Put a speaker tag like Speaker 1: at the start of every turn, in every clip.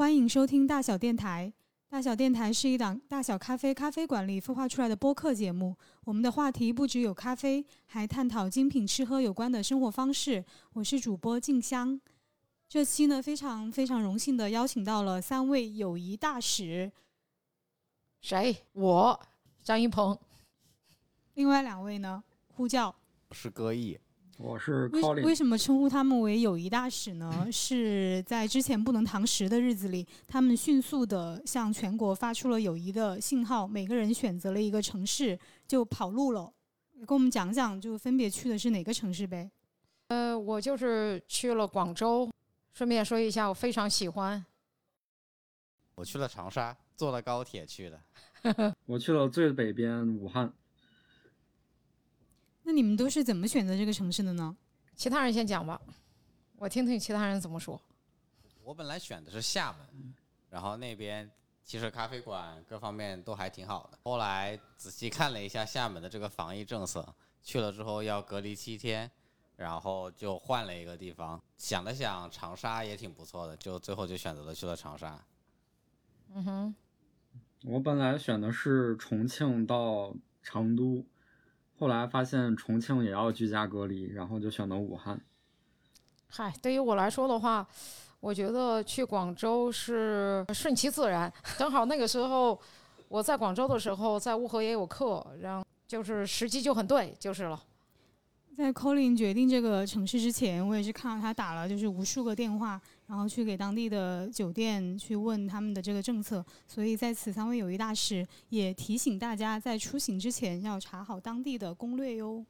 Speaker 1: 好，欢迎收听大小电台。大小电台是一档大小咖啡咖啡馆里孵化出来的播客节目。我们的话题不只有咖啡，还探讨精品吃喝有关的生活方式。我是主播静香。这期呢，非常非常荣幸的邀请到了三位友谊大使。
Speaker 2: 谁？我张一鹏。
Speaker 1: 另外两位呢？呼叫
Speaker 3: 是歌艺。
Speaker 4: 我是
Speaker 1: 为为什么称呼他们为友谊大使呢？是在之前不能堂食的日子里，他们迅速的向全国发出了友谊的信号，每个人选择了一个城市就跑路了。跟我们讲讲，就分别去的是哪个城市呗？
Speaker 2: 呃，我就是去了广州，顺便说一下，我非常喜欢。
Speaker 3: 我去了长沙，坐了高铁去的。
Speaker 4: 我去了最北边武汉。
Speaker 1: 那你们都是怎么选择这个城市的呢？
Speaker 2: 其他人先讲吧，我听听其他人怎么说。
Speaker 3: 我本来选的是厦门，然后那边其实咖啡馆各方面都还挺好的。后来仔细看了一下厦门的这个防疫政策，去了之后要隔离七天，然后就换了一个地方。想了想，长沙也挺不错的，就最后就选择了去了长沙。
Speaker 2: 嗯哼，
Speaker 4: 我本来选的是重庆到成都。后来发现重庆也要居家隔离，然后就选择武汉。
Speaker 2: 嗨，对于我来说的话，我觉得去广州是顺其自然。正好那个时候我在广州的时候，在乌河也有课，然后就是时机就很对，就是了。
Speaker 1: 在 Colin 决定这个城市之前，我也是看到他打了就是无数个电话，然后去给当地的酒店去问他们的这个政策。所以在此，三位友谊大使也提醒大家，在出行之前要查好当地的攻略哟。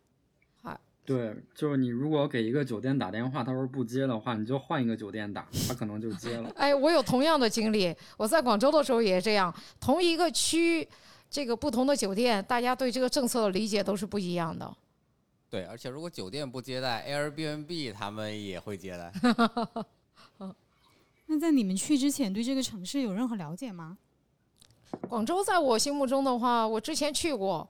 Speaker 2: 好，
Speaker 4: 对，就是你如果给一个酒店打电话，他说不接的话，你就换一个酒店打，他可能就接了。
Speaker 2: 哎，我有同样的经历，我在广州的时候也是这样，同一个区，这个不同的酒店，大家对这个政策的理解都是不一样的。
Speaker 3: 对，而且如果酒店不接待，Airbnb 他们也会接待。
Speaker 1: 那在你们去之前，对这个城市有任何了解吗？
Speaker 2: 广州在我心目中的话，我之前去过，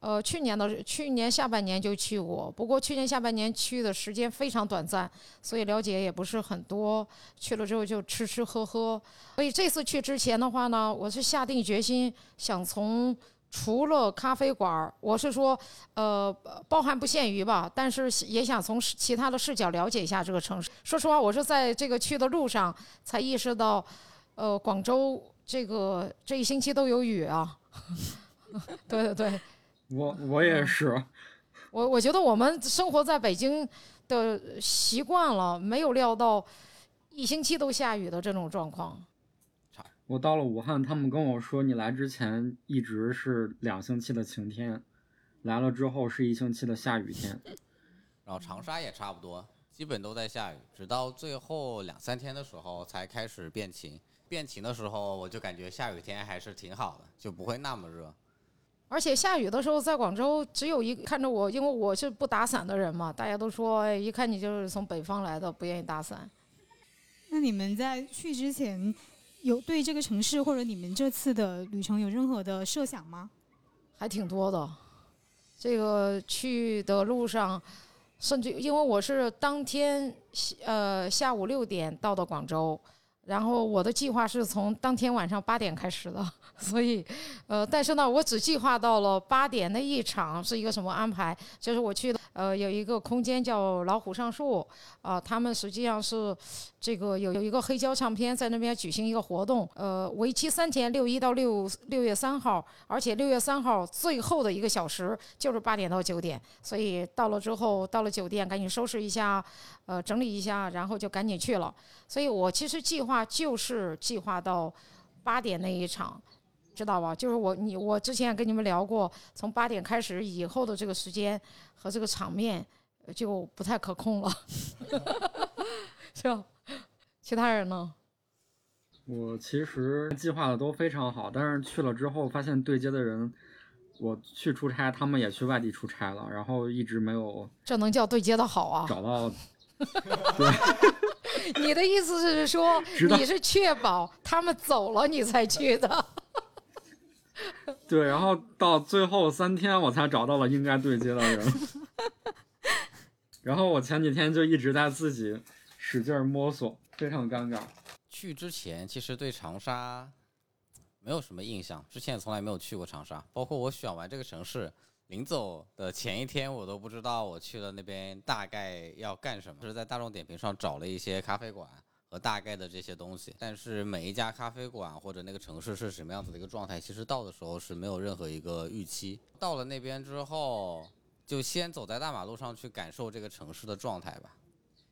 Speaker 2: 呃，去年的去年下半年就去过，不过去年下半年去的时间非常短暂，所以了解也不是很多。去了之后就吃吃喝喝，所以这次去之前的话呢，我是下定决心想从。除了咖啡馆我是说，呃，包含不限于吧，但是也想从其他的视角了解一下这个城市。说实话，我是在这个去的路上才意识到，呃，广州这个这一星期都有雨啊。对对对，
Speaker 4: 我我也是。
Speaker 2: 我我觉得我们生活在北京的习惯了，没有料到一星期都下雨的这种状况。
Speaker 4: 我到了武汉，他们跟我说，你来之前一直是两星期的晴天，来了之后是一星期的下雨天。
Speaker 3: 然后长沙也差不多，基本都在下雨，直到最后两三天的时候才开始变晴。变晴的时候，我就感觉下雨天还是挺好的，就不会那么热。
Speaker 2: 而且下雨的时候，在广州只有一看着我，因为我是不打伞的人嘛，大家都说，一看你就是从北方来的，不愿意打伞。
Speaker 1: 那你们在去之前？有对这个城市或者你们这次的旅程有任何的设想吗？
Speaker 2: 还挺多的，这个去的路上，甚至因为我是当天呃下午六点到的广州。然后我的计划是从当天晚上八点开始的，所以，呃，但是呢，我只计划到了八点那一场是一个什么安排？就是我去的，呃，有一个空间叫老虎上树，啊，他们实际上是这个有有一个黑胶唱片在那边举行一个活动，呃，为期三天，六一到六六月三号，而且六月三号最后的一个小时就是八点到九点，所以到了之后，到了酒店赶紧收拾一下。呃，整理一下，然后就赶紧去了。所以我其实计划就是计划到八点那一场，知道吧？就是我你我之前也跟你们聊过，从八点开始以后的这个时间和这个场面就不太可控了，是吧？其他人呢？
Speaker 4: 我其实计划的都非常好，但是去了之后发现对接的人，我去出差，他们也去外地出差了，然后一直没有。
Speaker 2: 这能叫对接的好啊？
Speaker 4: 找到。
Speaker 2: 你的意思是说，你是确保他们走了你才去的？
Speaker 4: 对，然后到最后三天我才找到了应该对接的人。然后我前几天就一直在自己使劲摸索，非常尴尬。
Speaker 3: 去之前其实对长沙没有什么印象，之前也从来没有去过长沙。包括我选完这个城市，临走的前一天，我都不知道我去了那边大概要干什么。就是在大众点评上找了一些咖啡馆和大概的这些东西，但是每一家咖啡馆或者那个城市是什么样子的一个状态，其实到的时候是没有任何一个预期。到了那边之后，就先走在大马路上去感受这个城市的状态吧。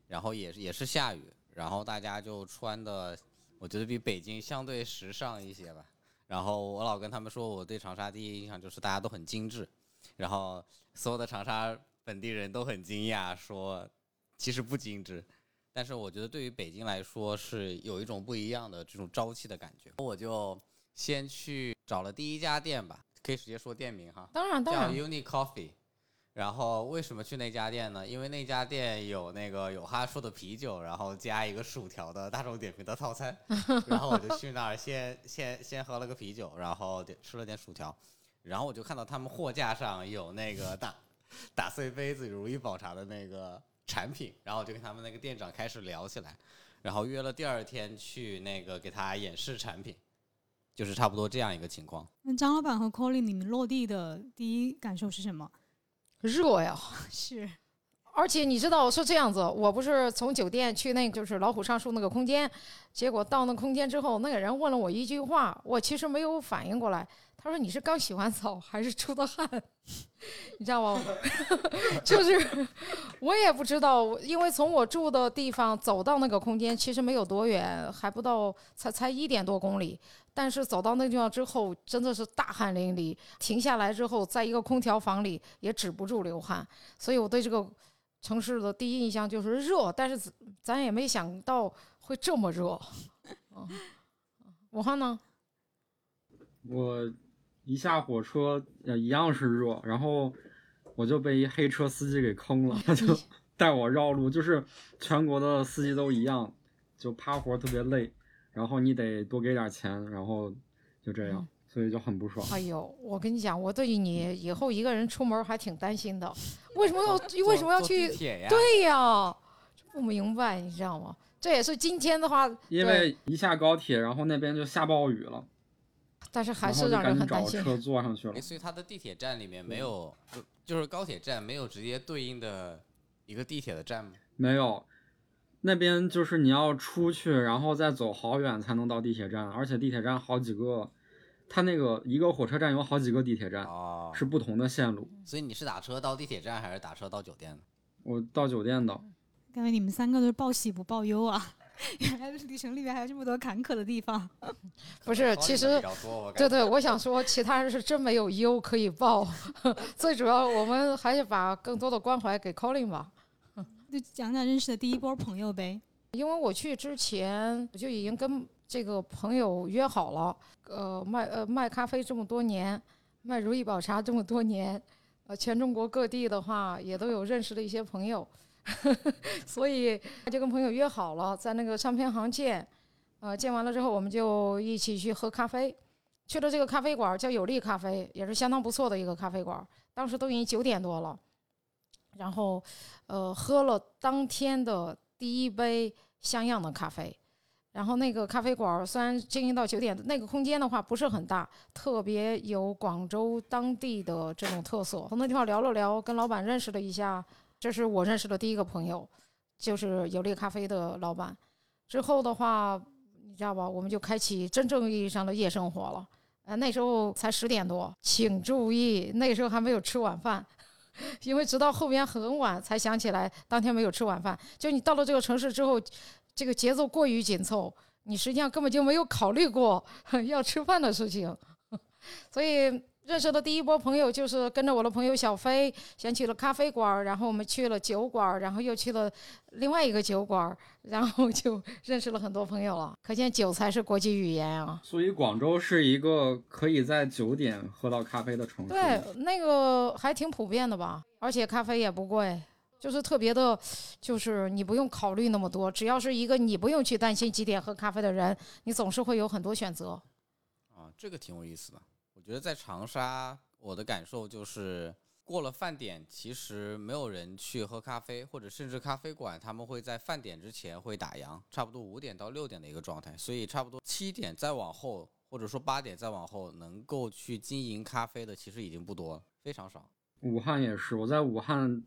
Speaker 3: 然后也也是下雨，然后大家就穿的，我觉得比北京相对时尚一些吧。然后我老跟他们说，我对长沙第一印象就是大家都很精致，然后所有的长沙本地人都很惊讶，说其实不精致。但是我觉得对于北京来说是有一种不一样的这种朝气的感觉。我就先去找了第一家店吧，可以直接说店名哈，
Speaker 2: 当然当
Speaker 3: 叫，Uni Coffee。然后为什么去那家店呢？因为那家店有那个有哈叔的啤酒，然后加一个薯条的大众点评的套餐，然后我就去那儿先先先喝了个啤酒，然后点吃了点薯条，然后我就看到他们货架上有那个打打碎杯子如意宝茶的那个产品，然后我就跟他们那个店长开始聊起来，然后约了第二天去那个给他演示产品，就是差不多这样一个情况。
Speaker 1: 那张老板和 Colin，你们落地的第一感受是什么？
Speaker 2: 热呀！
Speaker 1: 是
Speaker 2: 而且你知道是这样子，我不是从酒店去那就是老虎上树那个空间，结果到那空间之后，那个人问了我一句话，我其实没有反应过来。他说：“你是刚洗完澡还是出的汗？” 你知道吗？就是 我也不知道，因为从我住的地方走到那个空间其实没有多远，还不到才才一点多公里。但是走到那地方之后，真的是大汗淋漓。停下来之后，在一个空调房里也止不住流汗，所以我对这个城市的第一印象就是热，但是咱也没想到会这么热。武汉呢？
Speaker 4: 我一下火车呃一样是热，然后我就被一黑车司机给坑了，他 就带我绕路，就是全国的司机都一样，就趴活特别累，然后你得多给点钱，然后就这样，所以就很不爽。
Speaker 2: 哎呦，我跟你讲，我对你以后一个人出门还挺担心的。为什么要 为什么要去
Speaker 3: 地？铁呀？
Speaker 2: 对呀，不明白，你知道吗？这也是今天的话，
Speaker 4: 因为一下高铁，然后那边就下暴雨了，
Speaker 2: 但是还是让人很担心。
Speaker 4: 车坐上去了。
Speaker 3: 所以它的地铁站里面没有，就就是高铁站没有直接对应的一个地铁的站吗？
Speaker 4: 没有，那边就是你要出去，然后再走好远才能到地铁站，而且地铁站好几个，它那个一个火车站有好几个地铁站，
Speaker 3: 哦，
Speaker 4: 是不同的线路。
Speaker 3: 所以你是打车到地铁站还是打车到酒店呢？
Speaker 4: 我到酒店的，
Speaker 1: 感觉你们三个都是报喜不报忧啊！原来旅程里面还有这么多坎坷的地方。
Speaker 2: 不是，其实对对，我想说，其他人是真没有忧可以报，最主要我们还是把更多的关怀给 Colin 吧。
Speaker 1: 就讲讲认识的第一波朋友呗。
Speaker 2: 因为我去之前我就已经跟这个朋友约好了，呃，卖呃卖咖啡这么多年，卖如意宝茶这么多年，呃，全中国各地的话也都有认识的一些朋友，所以就跟朋友约好了，在那个唱片行见，呃，见完了之后我们就一起去喝咖啡，去了这个咖啡馆叫有利咖啡，也是相当不错的一个咖啡馆，当时都已经九点多了，然后呃喝了当天的第一杯像样的咖啡。然后那个咖啡馆虽然经营到九点，那个空间的话不是很大，特别有广州当地的这种特色。从那地方聊了聊，跟老板认识了一下，这是我认识的第一个朋友，就是有利咖啡的老板。之后的话，你知道吧，我们就开启真正意义上的夜生活了。呃，那时候才十点多，请注意，那时候还没有吃晚饭。因为直到后边很晚才想起来，当天没有吃晚饭。就你到了这个城市之后，这个节奏过于紧凑，你实际上根本就没有考虑过 要吃饭的事情。所以认识的第一波朋友就是跟着我的朋友小飞，先去了咖啡馆，然后我们去了酒馆，然后又去了另外一个酒馆，然后就 认识了很多朋友了。可见酒才是国际语言啊！
Speaker 4: 所以广州是一个可以在九点喝到咖啡的城市。
Speaker 2: 对，那个还挺普遍的吧，而且咖啡也不贵，就是特别的，就是你不用考虑那么多，只要是一个你不用去担心几点喝咖啡的人，你总是会有很多选择。
Speaker 3: 啊，这个挺有意思的。我觉得在长沙，我的感受就是，过了饭点，其实没有人去喝咖啡，或者甚至咖啡馆他们会在饭点之前会打烊，差不多五点到六点的一个状态，所以差不多七点再往后，或者说八点再往后，能够去经营咖啡的其实已经不多了，非常少。
Speaker 4: 武汉也是，我在武汉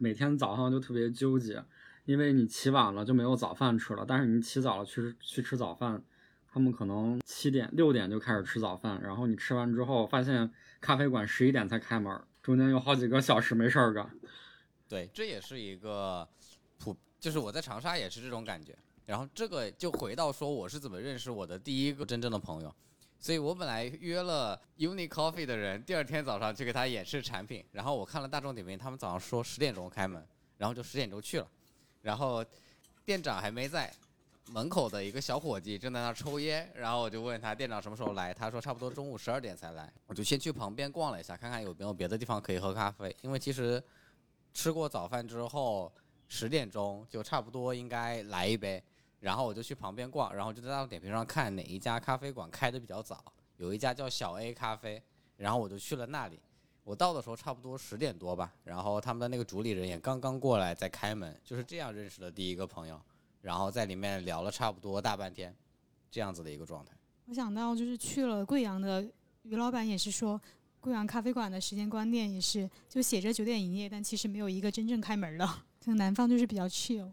Speaker 4: 每天早上就特别纠结，因为你起晚了就没有早饭吃了，但是你起早了去去吃早饭，他们可能七点六点就开始吃早饭，然后你吃完之后发现咖啡馆十一点才开门。中间有好几个小时没事儿干，
Speaker 3: 对，这也是一个普，就是我在长沙也是这种感觉。然后这个就回到说我是怎么认识我的第一个真正的朋友，所以我本来约了 Uni Coffee 的人，第二天早上去给他演示产品。然后我看了大众点评，他们早上说十点钟开门，然后就十点钟去了，然后店长还没在。门口的一个小伙计正在那抽烟，然后我就问他店长什么时候来，他说差不多中午十二点才来。我就先去旁边逛了一下，看看有没有别的地方可以喝咖啡。因为其实吃过早饭之后，十点钟就差不多应该来一杯。然后我就去旁边逛，然后就在大众点评上看哪一家咖啡馆开的比较早，有一家叫小 A 咖啡，然后我就去了那里。我到的时候差不多十点多吧，然后他们的那个主理人也刚刚过来在开门，就是这样认识的第一个朋友。然后在里面聊了差不多大半天，这样子的一个状态。
Speaker 1: 我想到就是去了贵阳的于老板也是说，贵阳咖啡馆的时间观念也是就写着九点营业，但其实没有一个真正开门的。像南方就是比较 chill。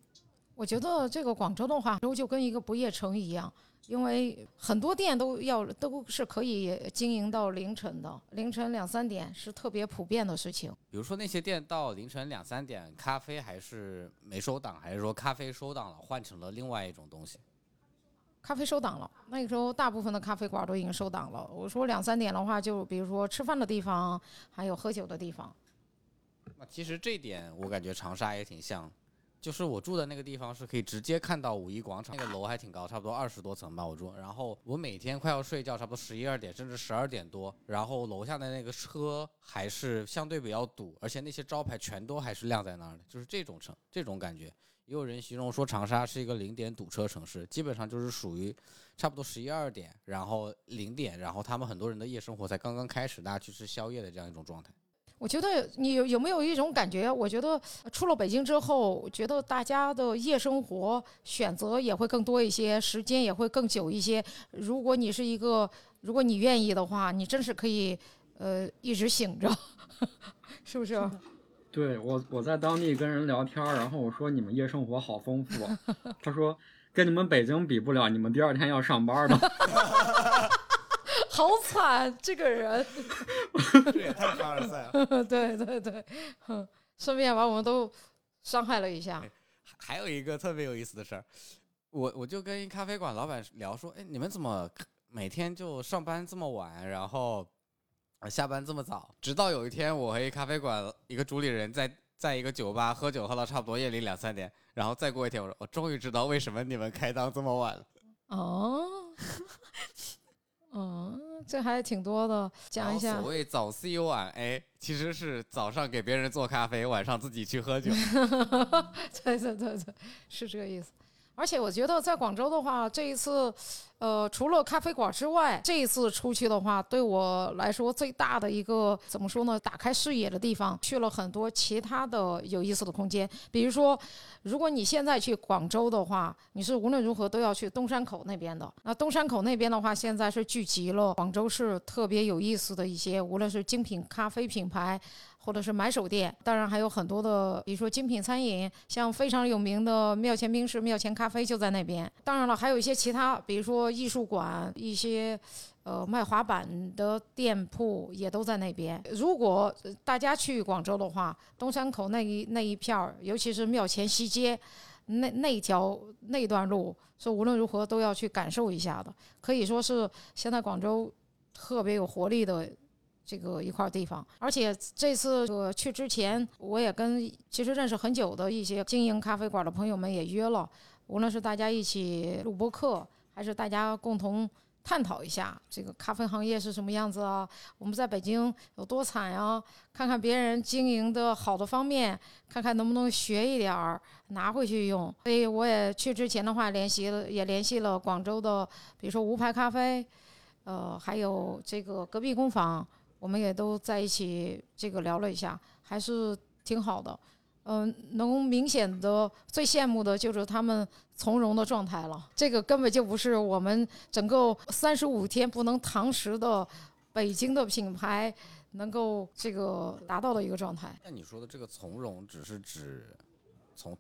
Speaker 2: 我觉得这个广州的话，就跟一个不夜城一样。因为很多店都要都是可以经营到凌晨的，凌晨两三点是特别普遍的事情。
Speaker 3: 比如说那些店到凌晨两三点，咖啡还是没收档，还是说咖啡收档了，换成了另外一种东西？
Speaker 2: 咖啡收档了，那个时候大部分的咖啡馆都已经收档了。我说两三点的话，就比如说吃饭的地方，还有喝酒的地方。
Speaker 3: 那其实这点我感觉长沙也挺像。就是我住的那个地方是可以直接看到五一广场，那个楼还挺高，差不多二十多层吧。我住，然后我每天快要睡觉，差不多十一二点，甚至十二点多，然后楼下的那个车还是相对比较堵，而且那些招牌全都还是亮在那儿的，就是这种城，这种感觉。也有人形容说长沙是一个零点堵车城市，基本上就是属于差不多十一二点，然后零点，然后他们很多人的夜生活才刚刚开始，大家去吃宵夜的这样一种状态。
Speaker 2: 我觉得你有有没有一种感觉？我觉得出了北京之后，觉得大家的夜生活选择也会更多一些，时间也会更久一些。如果你是一个，如果你愿意的话，你真是可以，呃，一直醒着，是不是？
Speaker 4: 对我，我在当地跟人聊天，然后我说你们夜生活好丰富，他说跟你们北京比不了，你们第二天要上班的。
Speaker 2: 好惨，这个人，
Speaker 3: 这也太凡尔赛
Speaker 2: 了。对对 对，顺便把我们都伤害了一下。
Speaker 3: 还有一个特别有意思的事儿，我我就跟咖啡馆老板聊说，哎，你们怎么每天就上班这么晚，然后下班这么早？直到有一天，我和一咖啡馆一个主理人在在一个酒吧喝酒，喝到差不多夜里两三点，然后再过一天，我说我终于知道为什么你们开档这么晚了。哦。
Speaker 2: 嗯，这还挺多的，讲一下。
Speaker 3: 所谓早 C 晚 A，其实是早上给别人做咖啡，晚上自己去喝酒。
Speaker 2: 对对对对，是这个意思。而且我觉得在广州的话，这一次，呃，除了咖啡馆之外，这一次出去的话，对我来说最大的一个怎么说呢？打开视野的地方，去了很多其他的有意思的空间。比如说，如果你现在去广州的话，你是无论如何都要去东山口那边的。那东山口那边的话，现在是聚集了广州市特别有意思的一些，无论是精品咖啡品牌。或者是买手店，当然还有很多的，比如说精品餐饮，像非常有名的庙前冰室、庙前咖啡就在那边。当然了，还有一些其他，比如说艺术馆、一些呃卖滑板的店铺也都在那边。如果大家去广州的话，东山口那一那一片儿，尤其是庙前西街那那条那段路，是无论如何都要去感受一下的，可以说是现在广州特别有活力的。这个一块地方，而且这次我去之前，我也跟其实认识很久的一些经营咖啡馆的朋友们也约了，无论是大家一起录播课，还是大家共同探讨一下这个咖啡行业是什么样子啊？我们在北京有多惨呀？看看别人经营的好的方面，看看能不能学一点儿拿回去用。所以我也去之前的话，联系了也联系了广州的，比如说无牌咖啡，呃，还有这个隔壁工坊。我们也都在一起这个聊了一下，还是挺好的。嗯、能明显的最羡慕的就是他们从容的状态了，这个根本就不是我们整个三十五天不能堂食的北京的品牌能够这个达到的一个状态。
Speaker 3: 那你说的这个从容，只是指从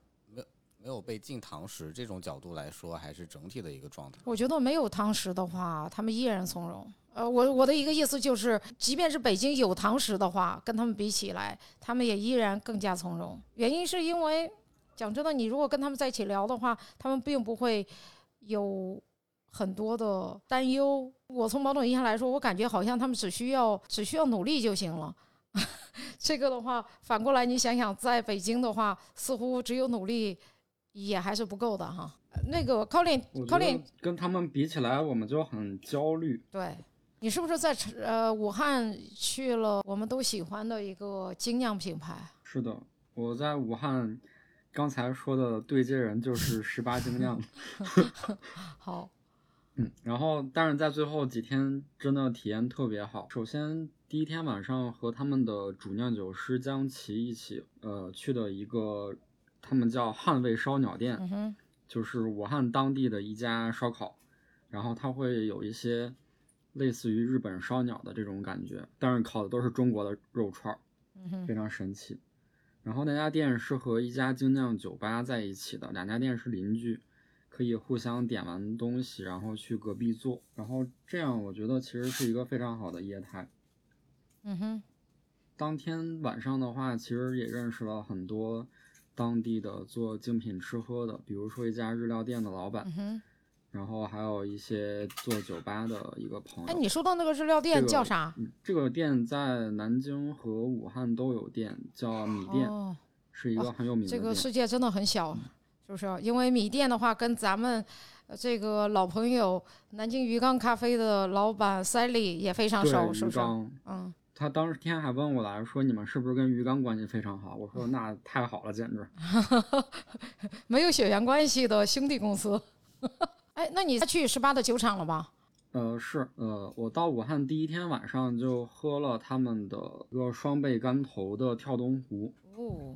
Speaker 3: 没有被禁堂食这种角度来说，还是整体的一个状态？
Speaker 2: 我觉得没有堂食的话，他们依然从容。呃，我我的一个意思就是，即便是北京有堂食的话，跟他们比起来，他们也依然更加从容。原因是因为，讲真的，你如果跟他们在一起聊的话，他们并不会有很多的担忧。我从某种意义上来说，我感觉好像他们只需要只需要努力就行了。这个的话，反过来你想想，在北京的话，似乎只有努力也还是不够的哈。那个
Speaker 4: Colin，Colin 跟他们比起来，我们就很焦虑。
Speaker 2: 对，你是不是在呃武汉去了我们都喜欢的一个精酿品牌？
Speaker 4: 是的，我在武汉，刚才说的对接人就是十八精酿。
Speaker 2: 好，
Speaker 4: 嗯，然后但是在最后几天真的体验特别好。首先第一天晚上和他们的主酿酒师江奇一起，呃，去的一个他们叫汉味烧鸟店，
Speaker 2: 嗯，
Speaker 4: 就是武汉当地的一家烧烤，然后它会有一些类似于日本烧鸟的这种感觉，但是烤的都是中国的肉串儿，非常神奇。然后那家店是和一家精酿酒吧在一起的，两家店是邻居，可以互相点完东西，然后去隔壁坐，然后这样我觉得其实是一个非常好的业态。
Speaker 2: 嗯哼，
Speaker 4: 当天晚上的话，其实也认识了很多当地的做精品吃喝的，比如说一家日料店的老板，
Speaker 2: 嗯。
Speaker 4: 然后还有一些做酒吧的一个朋友。
Speaker 2: 哎，你说到那个日料店叫啥？
Speaker 4: 嗯，这个店在南京和武汉都有店，叫米店，
Speaker 2: 哦，
Speaker 4: 是一个很有名的
Speaker 2: 这。个世界真的很小，是不是？因为米店的话，跟咱们呃这个老朋友南京鱼缸咖啡的老板 Sally 也非常熟，是不是？嗯，
Speaker 4: 他当时天还问我来说，你们是不是跟鱼缸关系非常好？我说那太好了，简直。
Speaker 2: 没有血缘关系的兄弟公司。哎，那你去十八的酒厂了吧？
Speaker 4: 呃，是，呃，我到武汉第一天晚上就喝了他们的一个双倍干头的跳东湖，
Speaker 2: 哦，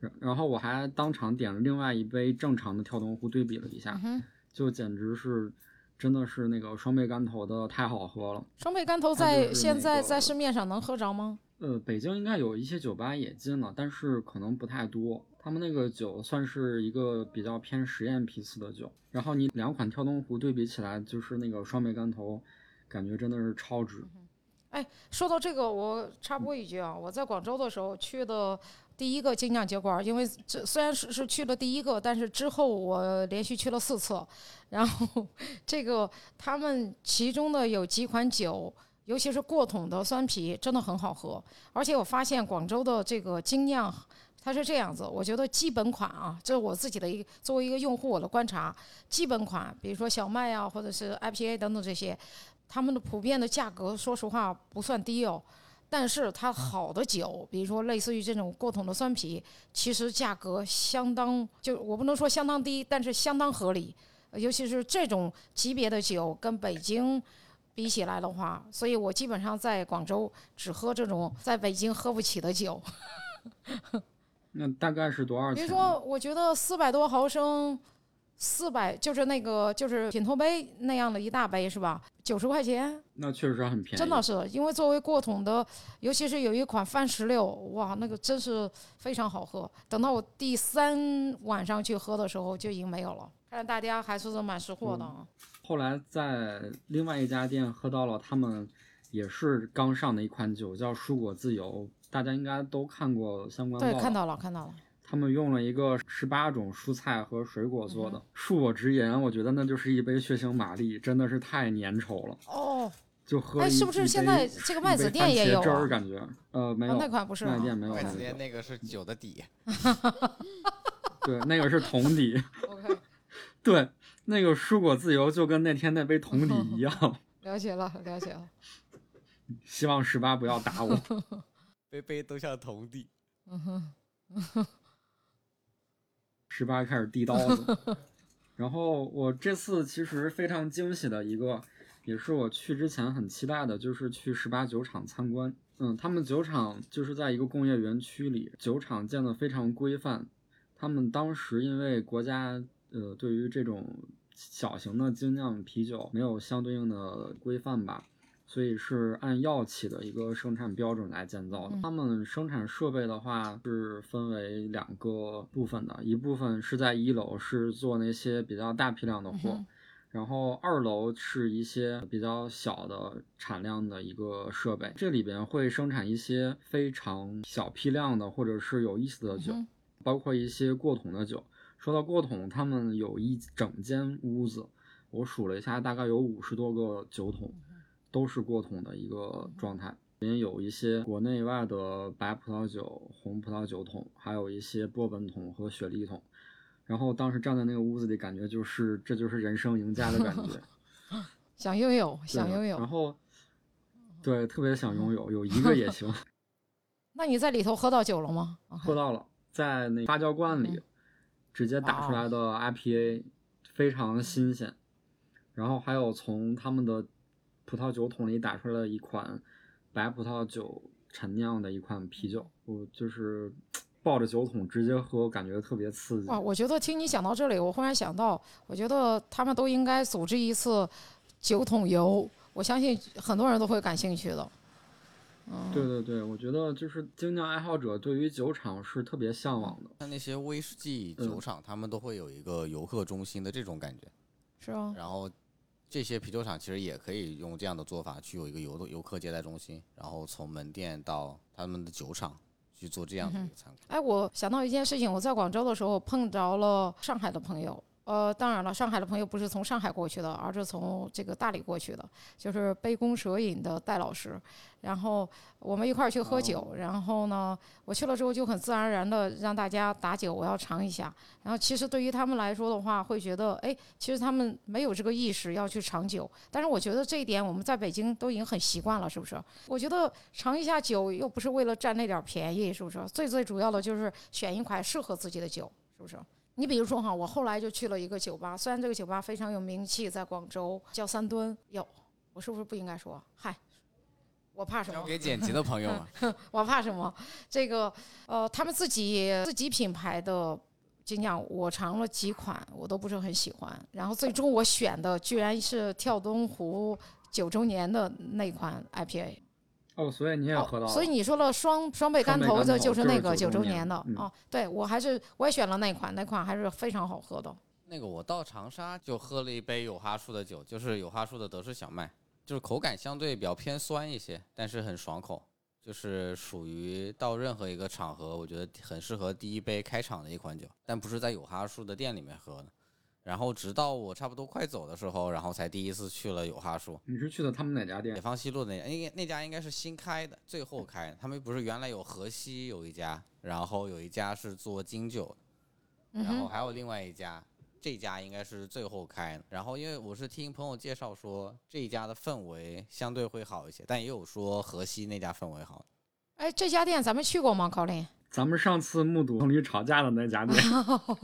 Speaker 4: 然然后我还当场点了另外一杯正常的跳东湖对比了一下
Speaker 2: 嗯，
Speaker 4: 就简直是，真的是那个双倍干头的太好喝了。
Speaker 2: 双倍干头在现在在市面上能喝着吗？
Speaker 4: 呃，北京应该有一些酒吧也进了，但是可能不太多。他们那个酒算是一个比较偏实验批次的酒，然后你两款跳东湖对比起来，就是那个双倍干头，感觉真的是超值。
Speaker 2: 哎说到这个，我插播一句啊，我在广州的时候去的第一个精酿酒馆，因为这虽然是是去了第一个，但是之后我连续去了四次，然后 这个他们其中的有几款酒。尤其是过桶的酸啤真的很好喝，而且我发现广州的这个精酿，它是这样子，我觉得基本款啊，这是我自己的一个作为一个用户我的观察，基本款，比如说小麦啊，或者是 IPA 等等这些，他们的普遍的价格，说实话不算低哦。但是它好的酒，比如说类似于这种过桶的酸啤，其实价格相当，就我不能说相当低，但是相当合理。呃尤其是这种级别的酒，跟北京比起来的话，所以我基本上在广州只喝这种在北京喝不起的酒。
Speaker 4: 那大概是多少钱？
Speaker 2: 比如说，我觉得四百多毫升，四百就是那个就是品头杯那样的一大杯是吧？九十块钱，
Speaker 4: 那确实很便宜，
Speaker 2: 真的是，因为作为过桶的，尤其是有一款番石榴，哇，那个真是非常好喝。等到我第三晚上去喝的时候，就已经没有了。看来大家还是蛮识货的啊。
Speaker 4: 后来在另外一家店喝到了他们也是刚上的一款酒，叫蔬果自由，大家应该都看过相关报
Speaker 2: 对，看到了，看到了。
Speaker 4: 他们用了一个十八种蔬菜和水果做
Speaker 2: 嗯
Speaker 4: 的。恕我直言，我觉得那就是一杯血腥玛丽，真的是太粘稠了，
Speaker 2: 哦，
Speaker 4: 就喝一
Speaker 2: 哎是不是
Speaker 4: 一杯
Speaker 2: 现在这个麦子店也有
Speaker 4: 感觉，呃，没
Speaker 2: 哦
Speaker 4: 有，
Speaker 2: 那款不是啊
Speaker 4: 麦店没有
Speaker 3: 麦子
Speaker 4: 那个酒，
Speaker 3: 店那个是酒的底，
Speaker 4: 对，那个是桶底
Speaker 2: ，OK，
Speaker 4: 对，那个蔬果自由就跟那天那杯桶底一样。
Speaker 2: 了解了，了解了。
Speaker 4: 希望十八不要打我。
Speaker 3: 杯杯都像桶底。
Speaker 2: 嗯哼，
Speaker 4: 十八开始递刀子。然后我这次其实非常惊喜的一个，也是我去之前很期待的，就是去十八酒厂参观。嗯，他们酒厂就是在一个工业园区里，酒厂建的非常规范。他们当时因为国家呃对于这种小型的精酿啤酒没有相对应的规范吧，所以是按药企的一个生产标准来建造的。他们生产设备的话是分为两个部分的，一部分是在一楼是做那些比较大批量的货，然后二楼是一些比较小的产量的一个设备，这里边会生产一些非常小批量的或者是有意思的酒。包括一些过桶的酒。说到过桶，他们有一整间屋子，我数了一下，大概有五十多个酒桶，都是过桶的一个状态。里面有一些国内外的白葡萄酒、红葡萄酒桶，还有一些波本桶和雪莉桶。然后当时站在那个屋子里，感觉就是这就是人生赢家的感觉，
Speaker 2: 想拥有，想拥有。
Speaker 4: 然后，对，特别想拥有，有一个也行。
Speaker 2: 那你在里头喝到酒了吗？
Speaker 4: 喝到了。在那发酵罐里直接打出来的 IPA 非常新鲜，然后还有从他们的葡萄酒桶里打出来的一款白葡萄酒陈酿的一款啤酒，我就是 抱着酒桶直接喝，感觉特别刺激。
Speaker 2: 哇，我觉得听你讲到这里，我忽然想到，我觉得他们都应该组织一次酒桶游，我相信很多人都会感兴趣的。
Speaker 4: 对对对，我觉得就是精酿爱好者对于酒厂是特别向往的。
Speaker 3: 像那些威士忌酒厂，他们都会有一个游客中心的这种感觉。
Speaker 2: 是啊。
Speaker 3: 然后这些啤酒厂其实也可以用这样的做法，去有一个游游客接待中心，然后从门店到他们的酒厂去做这样的一个参观。
Speaker 2: 哎，我想到一件事情，我在广州的时候碰着了上海的朋友。呃，当然了，上海的朋友不是从上海过去的，而是从这个大理过去的，就是杯弓蛇影的戴老师。然后我们一块儿去喝酒，然后呢，我去了之后就很自然而然的让大家打酒，我要尝一下。然后其实对于他们来说的话，会觉得，哎，其实他们没有这个意识要去尝酒。但是我觉得这一点我们在北京都已经很习惯了，是不是？我觉得尝一下酒又不是为了占那点便宜，是不是？最最主要的就是选一款适合自己的酒，是不是？你比如说哈，我后来就去了一个酒吧，虽然这个酒吧非常有名气，在广州叫三吨。哟，我是不是不应该说？嗨，我怕什么？
Speaker 3: 交给剪辑的朋友们。
Speaker 2: 我怕什么？这个呃，他们自己自己品牌的精酿，我尝了几款，我都不是很喜欢。然后最终我选的居然是跳东湖九周年的那款 IPA。
Speaker 4: 哦，所以你也喝到了。
Speaker 2: 所以你说了双双倍干头，这就是那个九
Speaker 4: 周
Speaker 2: 年的哦。对，我还是我也选了那款，那款还是非常好喝的。
Speaker 3: 那个我到长沙就喝了一杯有哈树的酒，就是有哈树的德式小麦，就是口感相对比较偏酸一些，但是很爽口，就是属于到任何一个场合，我觉得很适合第一杯开场的一款酒，但不是在有哈树的店里面喝的。然后直到我差不多快走的时候，然后才第一次去了有哈叔。
Speaker 4: 你是去的他们哪家店？
Speaker 3: 解放西路那那那家应该是新开的，最后开的。他们不是原来有河西有一家，然后有一家是做金酒，然后还有另外一家，这家应该是最后开的。然后因为我是听朋友介绍说这一家的氛围相对会好一些，但也有说河西那家氛围好。
Speaker 2: 哎，这家店咱们去过吗，考林？
Speaker 4: 咱们上次目睹情侣吵架的那家店，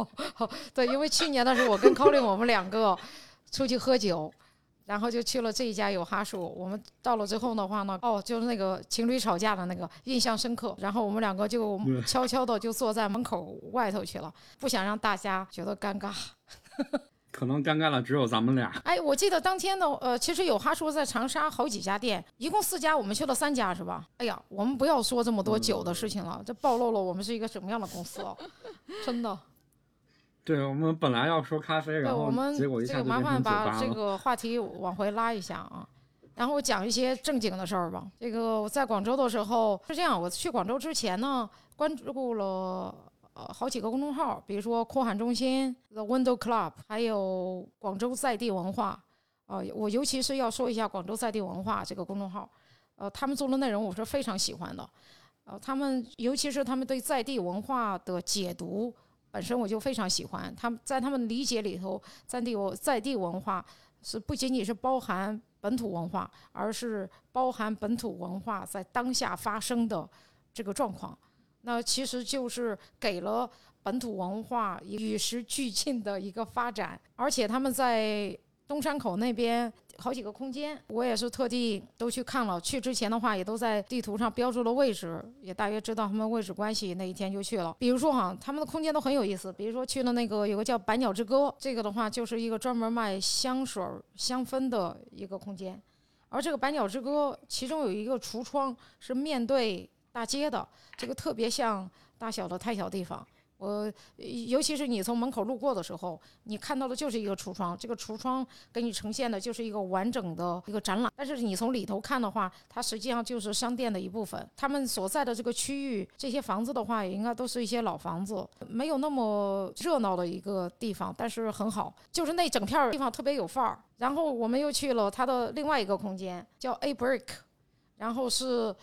Speaker 2: 对，因为去年的时候我跟 Colin 我们两个出去喝酒，然后就去了这一家有哈树。我们到了之后的话呢，哦，就是那个情侣吵架的那个，印象深刻。然后我们两个就悄悄的就坐在门口外头去了，不想让大家觉得尴尬。
Speaker 4: 可能尴尬了，只有咱们俩。
Speaker 2: 哎，我记得当天的，呃，其实有哈叔在长沙好几家店，一共四家，我们去了三家，是吧？哎呀，我们不要说这么多酒的事情了，这暴露了我们是一个什么样的公司哦，真的。
Speaker 4: 对，我们本来要说咖啡，然后结果一下
Speaker 2: 就麻烦把这个话题往回拉一下啊，然后讲一些正经的事儿吧。这个我在广州的时候是这样，我去广州之前呢，关注了。呃，好几个公众号，比如说酷喊中心、The Window Club，还有广州在地文化。呃，我尤其是要说一下广州在地文化这个公众号，呃，他们做的内容我是非常喜欢的。呃，他们尤其是他们对在地文化的解读，本身我就非常喜欢。他们在他们理解里头，在地我在地文化是不仅仅是包含本土文化，而是包含本土文化在当下发生的这个状况。那其实就是给了本土文化与时俱进的一个发展，而且他们在东山口那边好几个空间，我也是特地都去看了。去之前的话，也都在地图上标注了位置，也大约知道他们位置关系。那一天就去了。比如说哈，他们的空间都很有意思。比如说去了那个有个叫百鸟之歌，这个的话就是一个专门卖香水香氛的一个空间。而这个百鸟之歌其中有一个橱窗是面对大街的，这个特别像大小的太小地方。我尤其是你从门口路过的时候，你看到的就是一个橱窗，这个橱窗给你呈现的就是一个完整的一个展览。但是你从里头看的话，它实际上就是商店的一部分。他们所在的这个区域，这些房子的话，也应该都是一些老房子，没有那么热闹的一个地方，但是很好，就是那整片地方特别有范儿。然后我们又去了它的另外一个空间，叫 A Brick，然后是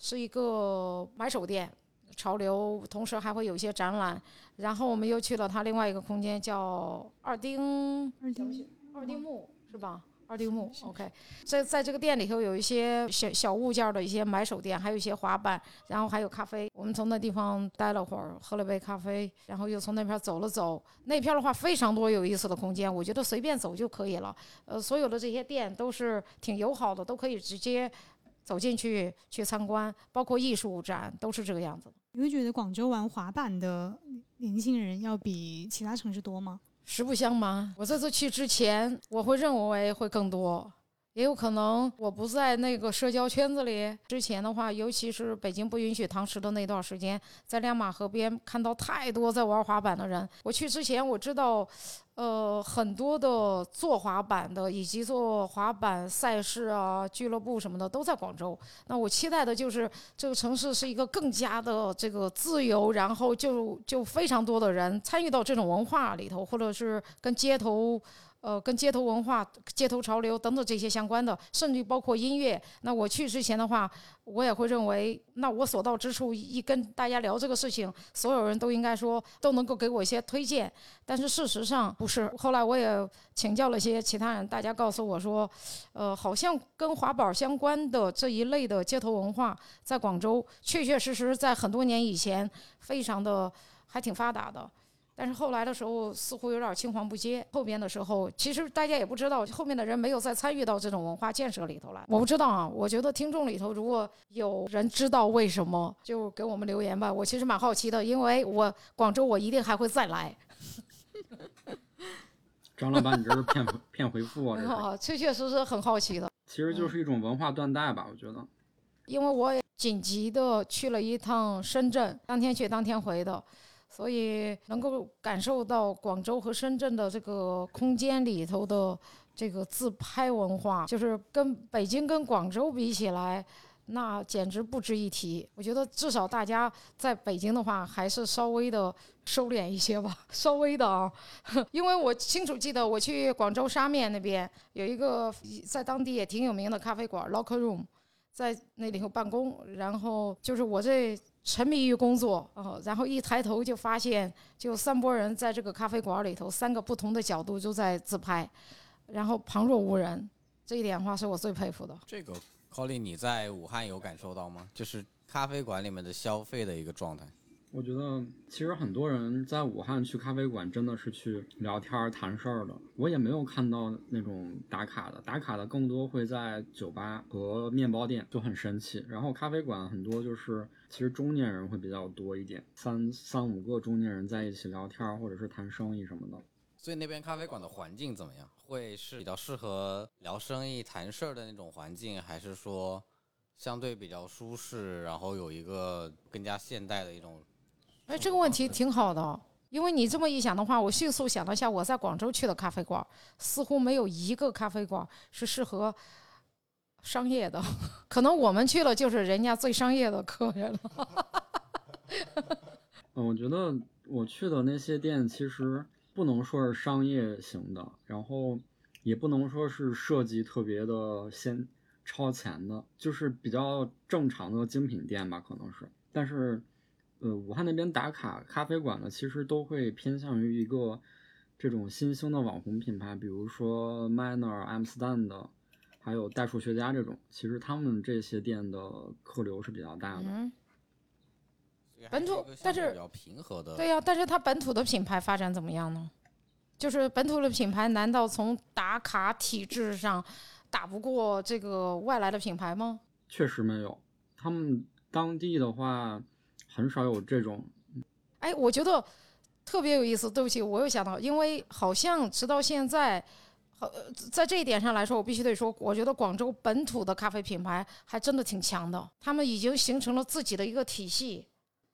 Speaker 2: 是一个买手店。潮流，同时还会有一些展览，然后我们又去了它另外一个空间，叫二丁
Speaker 1: 二丁
Speaker 2: 二丁目是吧？二丁目，OK，在在这个店里头有一些小小物件的一些买手店，还有一些滑板，然后还有咖啡。我们从那地方待了会儿，喝了杯咖啡，然后又从那边走了走。那片的话非常多有意思的空间，我觉得随便走就可以了。呃，所有的这些店都是挺友好的，都可以直接。走进去去参观，包括艺术展都是这个样子。
Speaker 1: 你会觉得广州玩滑板的年轻人要比其他城市多吗？
Speaker 2: 实不相瞒，我这次去之前，我会认为会更多。也有可能我不在那个社交圈子里。之前的话，尤其是北京不允许堂食的那段时间，在亮马河边看到太多在玩滑板的人。我去之前，我知道，呃，很多的做滑板的以及做滑板赛事啊、俱乐部什么的都在广州。那我期待的就是这个城市是一个更加的这个自由，然后就就非常多的人参与到这种文化里头，或者是跟街头。呃，跟街头文化、街头潮流等等这些相关的，甚至包括音乐。那我去之前的话，我也会认为，那我所到之处一跟大家聊这个事情，所有人都应该说都能够给我一些推荐。但是事实上不是。后来我也请教了些其他人，大家告诉我说，呃，好像跟滑板相关的这一类的街头文化，在广州确确实实在很多年以前非常的还挺发达的。但是后来的时候，似乎有点青黄不接。后边的时候，其实大家也不知道，后面的人没有再参与到这种文化建设里头来。我不知道啊，我觉得听众里头如果有人知道为什么，就给我们留言吧。我其实蛮好奇的，因为我广州我一定还会再来。
Speaker 4: 张老板，你这是骗骗回复啊？
Speaker 2: 啊，确确实实很好奇的。
Speaker 4: 其实就是一种文化断代吧，我觉得。
Speaker 2: 因为我也紧急的去了一趟深圳，当天去当天回的。所以能够感受到广州和深圳的这个空间里头的这个自拍文化，就是跟北京跟广州比起来，那简直不值一提。我觉得至少大家在北京的话，还是稍微的收敛一些吧，稍微的啊。因为我清楚记得我去广州沙面那边有一个在当地也挺有名的咖啡馆 Locker Room，在那里头办公，然后就是我这。沉迷于工作，哦，然后一抬头就发现，就三拨人在这个咖啡馆里头，三个不同的角度都在自拍，然后旁若无人，这一点的话是我最佩服的。
Speaker 3: 这个 Colin，你在武汉有感受到吗？就是咖啡馆里面的消费的一个状态。
Speaker 4: 我觉得其实很多人在武汉去咖啡馆真的是去聊天谈事儿的，我也没有看到那种打卡的，打卡的更多会在酒吧和面包店，就很神奇。然后咖啡馆很多就是其实中年人会比较多一点，三三五个中年人在一起聊天或者是谈生意什么的。
Speaker 3: 所以那边咖啡馆的环境怎么样？会是比较适合聊生意谈事儿的那种环境，还是说相对比较舒适，然后有一个更加现代的一种？
Speaker 2: 哎，这个问题挺好的，因为你这么一想的话，我迅速想了一下，我在广州去的咖啡馆，似乎没有一个咖啡馆是适合商业的，可能我们去了就是人家最商业的客人了。
Speaker 4: 嗯，我觉得我去的那些店其实不能说是商业型的，然后也不能说是设计特别的先超前的，就是比较正常的精品店吧，可能是，但是。呃，武汉那边打卡咖啡馆呢，其实都会偏向于一个这种新兴的网红品牌，比如说 Manner、Amsterdam 的，还有代数学家这种。其实他们这些店的客流是比较大的。
Speaker 2: 嗯。本土，但是
Speaker 3: 比较平和的。
Speaker 2: 对呀，但是它本土的品牌发展怎么样呢？就是本土的品牌，难道从打卡体制上打不过这个外来的品牌吗？
Speaker 4: 确实没有，他们当地的话很少有这种。
Speaker 2: 哎，我觉得特别有意思。对不起，我又想到，因为好像直到现在，好在这一点上来说，我必须得说，我觉得广州本土的咖啡品牌还真的挺强的，他们已经形成了自己的一个体系。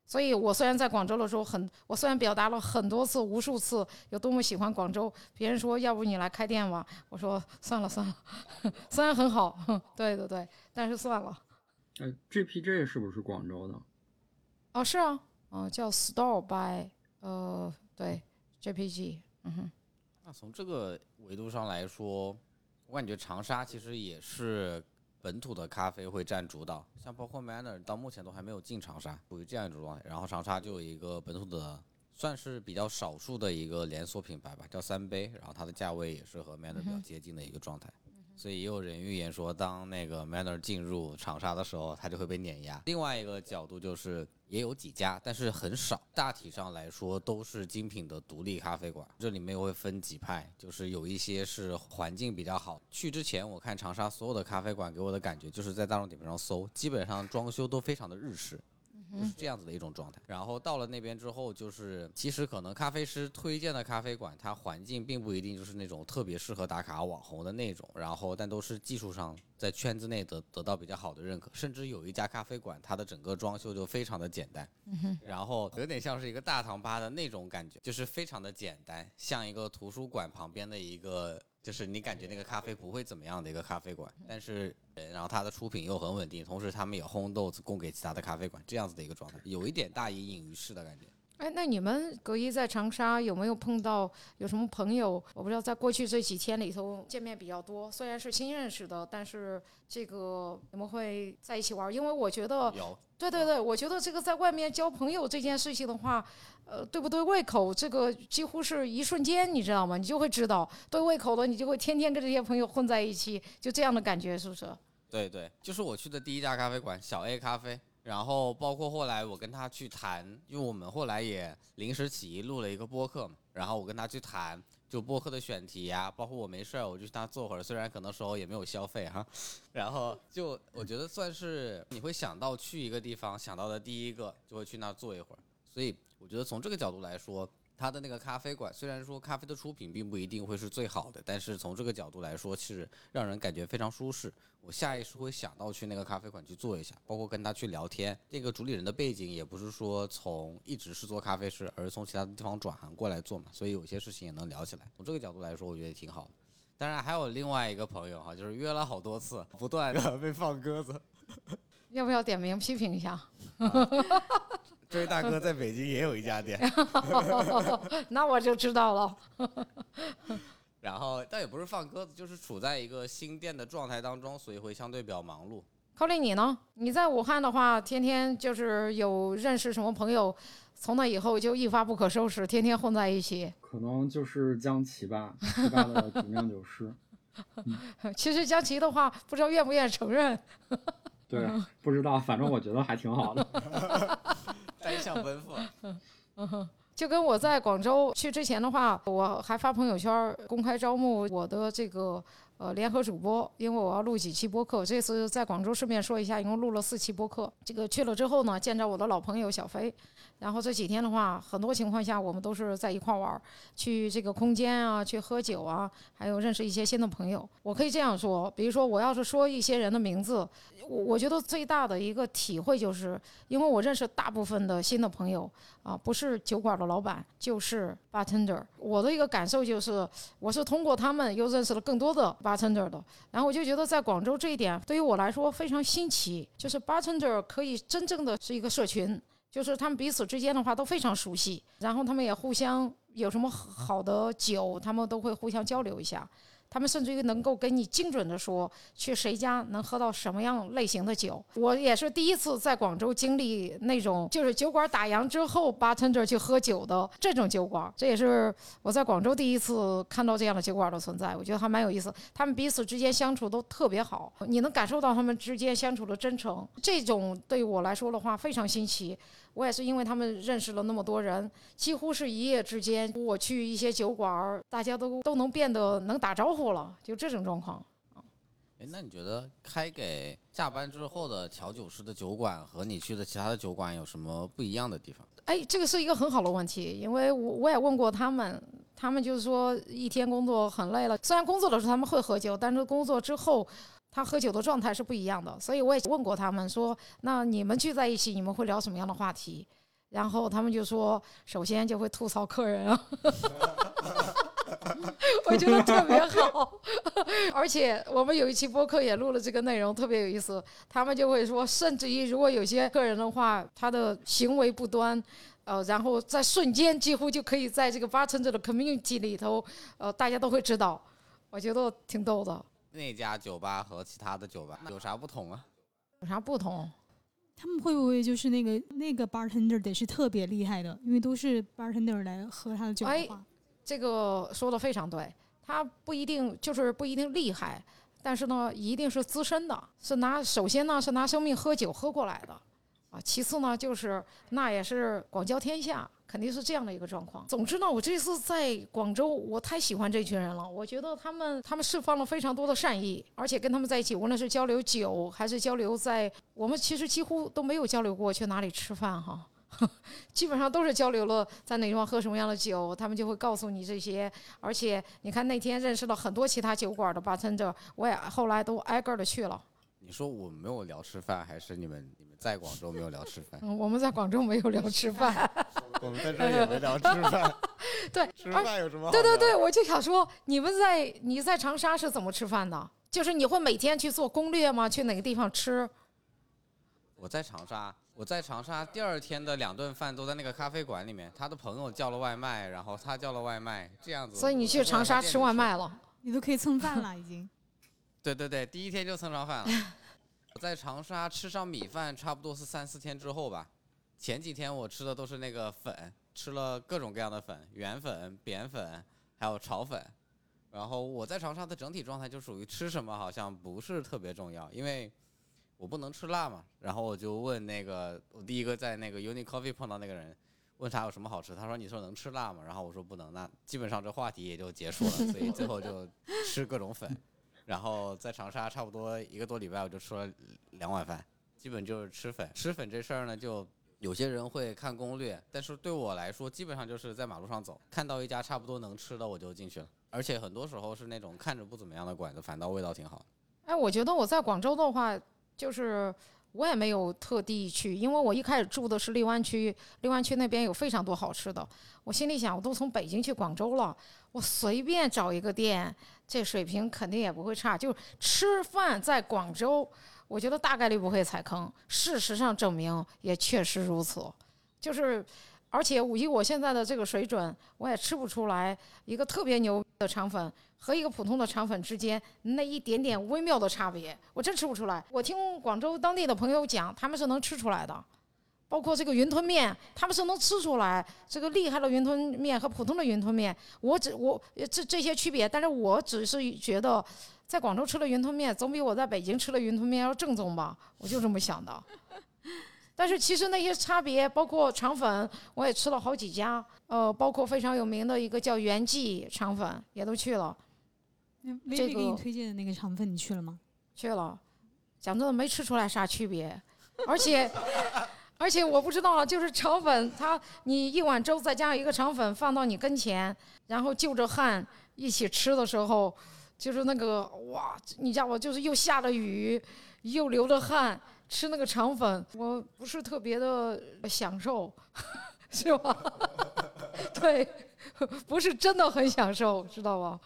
Speaker 2: 所以，我虽然在广州的时候很，我虽然表达了很多次、无数次有多么喜欢广州，别人说要不你来开店吧，我说算了算了，虽然很好，对对对，但是算了。
Speaker 4: 哎，GPG 是不是广州的？
Speaker 2: 哦，是啊，嗯，叫 Store by，呃，对，JPG，嗯哼。
Speaker 3: 那从这个维度上来说，我感觉长沙其实也是。本土的咖啡会占主导，像包括 Manner 到目前都还没有进长沙，属于这样一种状态。然后长沙就有一个本土的，算是比较少数的一个连锁品牌吧，叫三杯，然后它的价位也是和 Manner 比较接近的一个状态。所以也有人预言说，当那个 Manner 进入长沙的时候，它就会被碾压。另外一个角度就是，也有几家，但是很少。大体上来说，都是精品的独立咖啡馆。这里面又会分几派，就是有一些是环境比较好。去之前，我看长沙所有的咖啡馆给我的感觉，就是在大众点评上搜，基本上装修都非常的日式。就是这样子的一种状态，然后到了那边之后，就是其实可能咖啡师推荐的咖啡馆，它环境并不一定就是那种特别适合打卡网红的那种，然后但都是技术上在圈子内得得到比较好的认可，甚至有一家咖啡馆，它的整个装修就非常的简单，然后有点像是一个大堂吧的那种感觉，就是非常的简单，像一个图书馆旁边的一个。就是你感觉那个咖啡不会怎么样的一个咖啡馆，但是，然后它的出品又很稳定，同时他们也烘豆子供给其他的咖啡馆，这样子的一个状态，有一点大隐隐于市的感觉。
Speaker 2: 哎，那你们隔一在长沙有没有碰到有什么朋友？我不知道，在过去这几天里头见面比较多，虽然是新认识的，但是这个你们会在一起玩？因为我觉得
Speaker 3: 有，
Speaker 2: 对对对，我觉得这个在外面交朋友这件事情的话。呃，对不对胃口，这个几乎是一瞬间，你知道吗？你就会知道对胃口的，你就会天天跟这些朋友混在一起，就这样的感觉，是不是？
Speaker 3: 对对，就是我去的第一家咖啡馆小 A 咖啡，然后包括后来我跟他去谈，因为我们后来也临时起意录了一个播客嘛，然后我跟他去谈，就播客的选题呀，包括我没事儿我就去他坐会儿，虽然可能时候也没有消费哈，然后就我觉得算是你会想到去一个地方想到的第一个，就会去那坐一会儿，所以。我觉得从这个角度来说，他的那个咖啡馆虽然说咖啡的出品并不一定会是最好的，但是从这个角度来说是让人感觉非常舒适。我下意识会想到去那个咖啡馆去坐一下，包括跟他去聊天。这个主理人的背景也不是说从一直是做咖啡师，而是从其他的地方转行过来做嘛，所以有些事情也能聊起来。从这个角度来说，我觉得挺好的。当然还有另外一个朋友哈，就是约了好多次，不断的 被放鸽子。
Speaker 2: 要不要点名批评一下？
Speaker 3: 这位大哥在北京也有一家店，
Speaker 2: 那我就知道了。
Speaker 3: 然后倒也不是放鸽子，就是处在一个新店的状态当中，所以会相对比较忙碌。
Speaker 2: 考虑你呢？你在武汉的话，天天就是有认识什么朋友，从那以后就一发不可收拾，天天混在一起。
Speaker 4: 可能就是江奇吧，奇葩的主酿酒师。
Speaker 2: 其实江奇的话，不知道愿不愿意承认。
Speaker 4: 对，不知道，反正我觉得还挺好的。
Speaker 3: 单向奔赴，
Speaker 2: 就跟我在广州去之前的话，我还发朋友圈公开招募我的这个呃联合主播，因为我要录几期播客。这次在广州顺便说一下，一共录了四期播客。这个去了之后呢，见着我的老朋友小飞。然后这几天的话，很多情况下我们都是在一块玩，去这个空间啊，去喝酒啊，还有认识一些新的朋友。我可以这样说，比如说我要是说一些人的名字，我我觉得最大的一个体会就是，因为我认识大部分的新的朋友啊，不是酒馆的老板，就是 bartender。我的一个感受就是，我是通过他们又认识了更多的 bartender 的。然后我就觉得在广州这一点对于我来说非常新奇，就是 bartender 可以真正的是一个社群。就是他们彼此之间的话都非常熟悉，然后他们也互相有什么好的酒，他们都会互相交流一下。他们甚至于能够给你精准的说去谁家能喝到什么样类型的酒。我也是第一次在广州经历那种就是酒馆打烊之后，bartender 去喝酒的这种酒馆。这也是我在广州第一次看到这样的酒馆的存在，我觉得还蛮有意思。他们彼此之间相处都特别好，你能感受到他们之间相处的真诚。这种对我来说的话非常新奇。我也是因为他们认识了那么多人，几乎是一夜之间，我去一些酒馆儿，大家都都能变得能打招呼了，就这种状况。
Speaker 3: 哎，那你觉得开给下班之后的调酒师的酒馆和你去的其他的酒馆有什么不一样的地方？
Speaker 2: 哎，这个是一个很好的问题，因为我我也问过他们，他们就是说一天工作很累了，虽然工作的时候他们会喝酒，但是工作之后他喝酒的状态是不一样的，所以我也问过他们说，那你们聚在一起，你们会聊什么样的话题？然后他们就说，首先就会吐槽客人啊。我觉得特别好，而且我们有一期播客也录了这个内容，特别有意思。他们就会说，甚至于如果有些客人的话，他的行为不端，呃，然后在瞬间几乎就可以在这个 bartender 的 community 里头，呃，大家都会知道。我觉得挺逗的。
Speaker 3: 那家酒吧和其他的酒吧有啥不同啊？
Speaker 2: 有啥不同？
Speaker 1: 他们会不会就是那个那个 bartender 得是特别厉害的，因为都是 bartender 来喝他的酒的话。
Speaker 2: 这个说的非常对，他不一定就是不一定厉害，但是呢，一定是资深的，是拿首先呢是拿生命喝酒喝过来的，啊，其次呢就是那也是广交天下，肯定是这样的一个状况。总之呢，我这次在广州，我太喜欢这群人了，我觉得他们他们释放了非常多的善意，而且跟他们在一起，无论是交流酒还是交流在我们其实几乎都没有交流过去哪里吃饭哈。基本上都是交流了，在哪地方喝什么样的酒，他们就会告诉你这些。而且你看那天认识了很多其他酒馆的 bartender，我也后来都挨个的去了。
Speaker 3: 你说我没有聊吃饭，还是你们你们在广州没有聊吃饭？
Speaker 2: 嗯，我们在广州没有聊吃饭。
Speaker 3: 我们在这也没聊吃饭。
Speaker 2: 对，
Speaker 3: 吃饭有什么？
Speaker 2: 对对对，我就想说，你们在你在长沙是怎么吃饭的？就是你会每天去做攻略吗？去哪个地方吃？
Speaker 3: 我在长沙。我在长沙第二天的两顿饭都在那个咖啡馆里面，他的朋友叫了外卖，然后他叫了外卖，这样子。
Speaker 2: 所以你去长沙吃外卖了，
Speaker 1: 你都可以蹭饭了已经。
Speaker 3: 对对对，第一天就蹭上饭了。我在长沙吃上米饭，差不多是三四天之后吧。前几天我吃的都是那个粉，吃了各种各样的粉，圆粉、扁粉，还有炒粉。然后我在长沙的整体状态就属于吃什么好像不是特别重要，因为。我不能吃辣嘛，然后我就问那个我第一个在那个 Uni Coffee 碰到那个人，问他有什么好吃，他说你说能吃辣吗？然后我说不能，那基本上这话题也就结束了，所以最后就吃各种粉，然后在长沙差不多一个多礼拜我就吃了两碗饭，基本就是吃粉。吃粉这事儿呢，就有些人会看攻略，但是对我来说，基本上就是在马路上走，看到一家差不多能吃的我就进去了，而且很多时候是那种看着不怎么样的馆子，反倒味道挺好。
Speaker 2: 哎，我觉得我在广州的话。就是我也没有特地去，因为我一开始住的是荔湾区，荔湾区那边有非常多好吃的。我心里想，我都从北京去广州了，我随便找一个店，这水平肯定也不会差。就吃饭在广州，我觉得大概率不会踩坑。事实上证明也确实如此，就是。而且以我现在的这个水准，我也吃不出来一个特别牛的肠粉和一个普通的肠粉之间那一点点微妙的差别，我真吃不出来。我听广州当地的朋友讲，他们是能吃出来的，包括这个云吞面，他们是能吃出来这个厉害的云吞面和普通的云吞面。我只我这这些区别，但是我只是觉得，在广州吃的云吞面总比我在北京吃的云吞面要正宗吧，我就这么想的。但是其实那些差别，包括肠粉，我也吃了好几家，呃，包括非常有名的一个叫元记肠粉，也都去了。
Speaker 1: 这个给你推荐的那个肠粉，你去了吗？
Speaker 2: 去了，讲真的没吃出来啥区别，而且而且我不知道，就是肠粉，它你一碗粥再加上一个肠粉放到你跟前，然后就着汗一起吃的时候，就是那个哇，你知道我就是又下着雨，又流着汗。吃那个肠粉，我不是特别的享受，是吧？对，不是真的很享受，知道吧？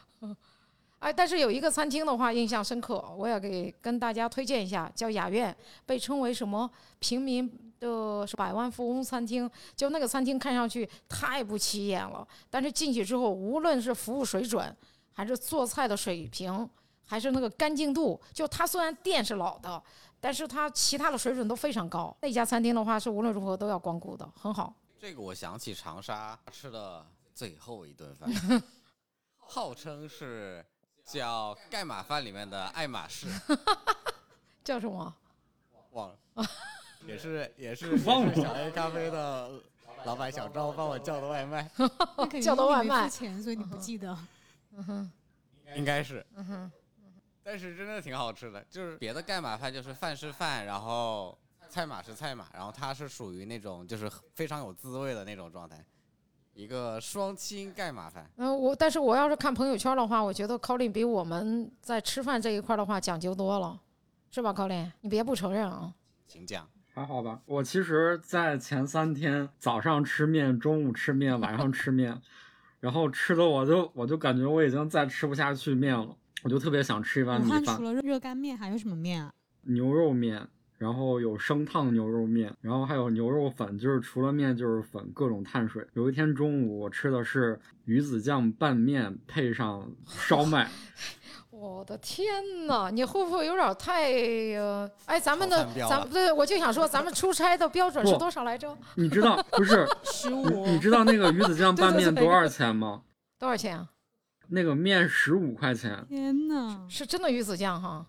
Speaker 2: 哎，但是有一个餐厅的话印象深刻，我也给跟大家推荐一下，叫雅苑，被称为什么平民的百万富翁餐厅。就那个餐厅看上去太不起眼了，但是进去之后，无论是服务水准，还是做菜的水平，还是那个干净度，就它虽然店是老的。但是它其他的水准都非常高。那家餐厅的话是无论如何都要光顾的，很好。
Speaker 3: 这个我想起长沙吃的最后一顿饭，号称是叫盖码饭里面的爱马仕，
Speaker 2: 叫什么？
Speaker 3: 忘了。也是也是
Speaker 4: 忘了
Speaker 3: 小 A 咖啡的老板小赵帮我叫的外卖，
Speaker 1: 那肯定
Speaker 2: 叫的外卖
Speaker 1: 付钱，所以你不记得。
Speaker 2: 嗯哼，
Speaker 3: 应该是，
Speaker 2: 嗯哼，
Speaker 3: 但是真的挺好吃的。就是别的盖码饭就是饭是饭，然后菜码是菜码，然后它是属于那种就是非常有滋味的那种状态，一个双清盖码饭。
Speaker 2: 嗯，我但是我要是看朋友圈的话，我觉得 Colin 比我们在吃饭这一块的话讲究多了，是吧，Colin？你别不承认啊。
Speaker 3: 请讲。
Speaker 4: 还好吧。我其实，在前三天早上吃面，中午吃面，晚上吃面，然后吃的我就我就感觉我已经再吃不下去面了，我就特别想吃一碗米饭
Speaker 1: 除，了热干面还有什么面啊？
Speaker 4: 牛肉面，然后有生烫牛肉面，然后还有牛肉粉，就是除了面就是粉，各种碳水。有一天中午我吃的是鱼子酱拌面配上烧麦，
Speaker 2: 我的天呐，你会不会有点太呃？哎，咱们的咱们对，我就想说，咱们出差的标准是多少来着？
Speaker 4: 你知道不是？
Speaker 1: 十
Speaker 4: 你
Speaker 1: 五
Speaker 4: 你知道那个鱼子酱拌面多少钱吗？
Speaker 2: 多少钱啊？
Speaker 4: 那个面十五块钱，
Speaker 1: 天呐，
Speaker 2: 是真的鱼子酱哈？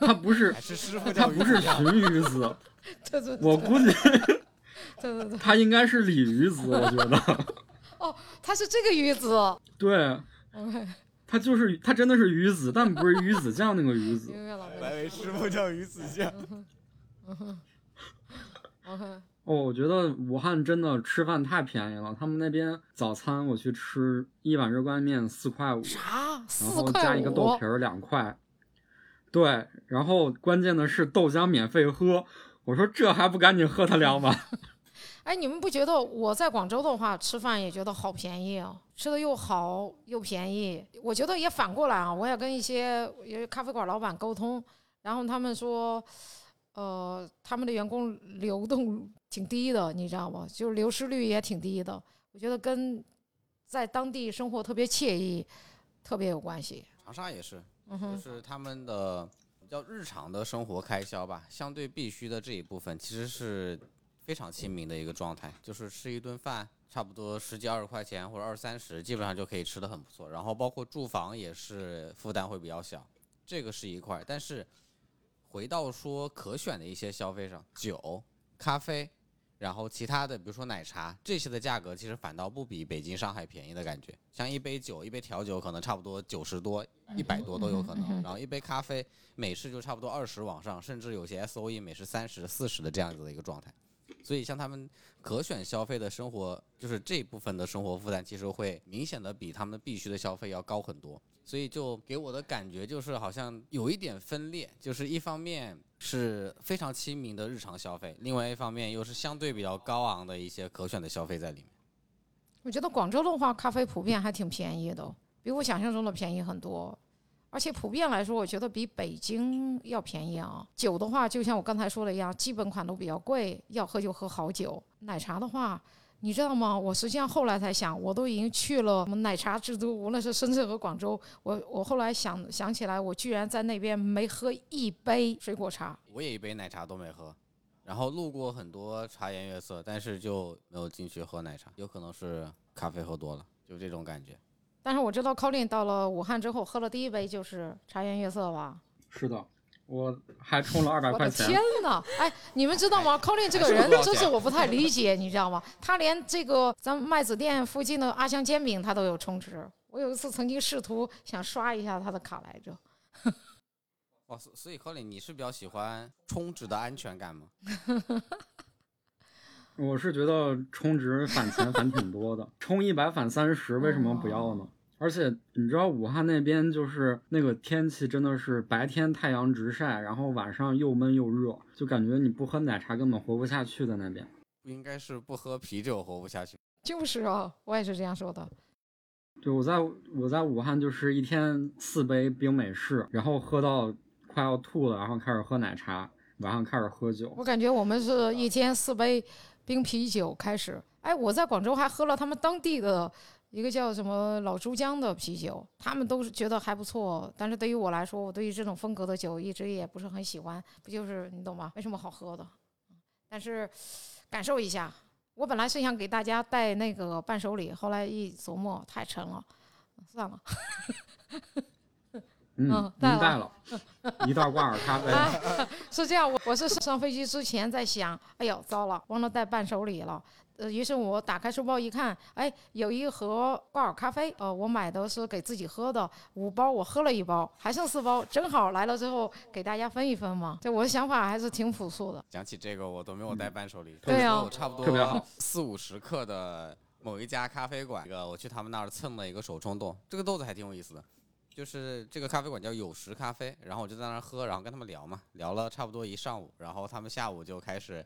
Speaker 4: 它不是
Speaker 3: 还是师傅
Speaker 4: 它
Speaker 3: 叫
Speaker 4: 不是鲟鱼子，
Speaker 2: 对对对，
Speaker 4: 我估计
Speaker 2: 对对对，
Speaker 4: 它应该是鲤鱼子，我觉得。
Speaker 2: 哦，他是这个鱼子。
Speaker 4: 对
Speaker 2: ，OK，
Speaker 4: 它就是他真的是鱼子，但不是鱼子酱那个鱼子。
Speaker 2: 明白
Speaker 3: 为师傅叫鱼子酱。
Speaker 2: 嗯哼 OK，
Speaker 4: 哦，我觉得武汉真的吃饭太便宜了，他们那边早餐我去吃一碗热干面四块五，
Speaker 2: 啥？
Speaker 4: 然
Speaker 2: 四
Speaker 4: 后
Speaker 2: 块
Speaker 4: 加一个豆皮？儿两块。对，然后关键的是豆浆免费喝，我说这还不赶紧喝它两碗？
Speaker 2: 哎，你们不觉得我在广州的话吃饭也觉得好便宜啊，吃的又好又便宜。我觉得也反过来啊，我也跟一些也咖啡馆老板沟通，然后他们说，呃，他们的员工流动挺低的，你知道吗？就是流失率也挺低的。我觉得跟在当地生活特别惬意特别有关系。
Speaker 3: 长沙也是，就，是他们的比较日常的生活开销吧，相对必须的这一部分其实是非常亲民的一个状态，就是吃一顿饭差不多十几二十块钱或者二三十，基本上就可以吃的很不错。然后包括住房也是负担会比较小，这个是一块。但是回到说可选的一些消费上，酒、咖啡。然后其他的，比如说奶茶这些的价格，其实反倒不比北京、上海便宜的感觉。像一杯酒，一杯调酒可能差不多九十多、一百多都有可能。然后一杯咖啡，美式就差不多二十往上，甚至有些 S O E 美式三十、四十的这样子的一个状态。所以像他们可选消费的生活，就是这部分的生活负担，其实会明显的比他们必须的消费要高很多。所以就给我的感觉就是好像有一点分裂，就是一方面是非常亲民的日常消费，另外一方面又是相对比较高昂的一些可选的消费在里面。
Speaker 2: 我觉得广州的话，咖啡普遍还挺便宜的，比我想象中的便宜很多。而且普遍来说，我觉得比北京要便宜啊。酒的话，就像我刚才说的一样，基本款都比较贵，要喝就喝好酒。奶茶的话，你知道吗？我实际上后来才想，我都已经去了什么奶茶之都，无论是深圳和广州，我我后来想想起来，我居然在那边没喝一杯水果茶。
Speaker 3: 我也一杯奶茶都没喝，然后路过很多茶颜悦色，但是就没有进去喝奶茶，有可能是咖啡喝多了，就这种感觉。
Speaker 2: 但是我知道 Colin 到了武汉之后，喝了第一杯就是茶颜悦色吧。
Speaker 4: 是的，我还充了二百块钱
Speaker 2: 天。呐！哎，你们知道吗？Colin 这个人真是我不太理解，你知道吗？他连这个咱们麦子店附近的阿香煎饼他都有充值。我有一次曾经试图想刷一下他的卡来着。
Speaker 3: 哦，所所以 Colin 你是比较喜欢充值的安全感吗？
Speaker 4: 我是觉得充值返钱返挺多的，充一百返三十，为什么不要呢？而且你知道武汉那边就是那个天气真的是白天太阳直晒，然后晚上又闷又热，就感觉你不喝奶茶根本活不下去在那边。
Speaker 3: 不应该是不喝啤酒活不下去。
Speaker 2: 就是啊，我也是这样说的。
Speaker 4: 对，我在我在武汉就是一天四杯冰美式，然后喝到快要吐了，然后开始喝奶茶，晚上开始喝酒。
Speaker 2: 我感觉我们是一天四杯冰啤酒开始。哎，我在广州还喝了他们当地的一个叫什么老珠江的啤酒，他们都是觉得还不错。但是对于我来说，我对于这种风格的酒一直也不是很喜欢，不就是你懂吗？没什么好喝的。但是感受一下，我本来是想给大家带那个伴手礼，后来一琢磨太沉了，算了。
Speaker 4: 嗯，
Speaker 2: 嗯带
Speaker 4: 了 一袋挂耳咖啡。
Speaker 2: 啊，是这样，我我是上飞机之前在想，哎呦，糟了，忘了带伴手礼了。呃，于是我打开书包一看，哎，有一盒挂耳咖啡，呃，我买的是给自己喝的，五包我喝了一包，还剩四包，正好来了之后给大家分一分嘛。这我的想法还是挺朴素的。
Speaker 3: 讲起这个，我都没有带伴手礼。
Speaker 2: 对啊
Speaker 3: 我差不
Speaker 4: 特别好
Speaker 3: 多四五十克的某一家咖啡馆，这个我去他们那儿蹭了一个手冲冻，这个豆子还挺有意思的。就是这个咖啡馆叫有时咖啡，然后我就在那儿喝，然后跟他们聊嘛，聊了差不多一上午，然后他们下午就开始，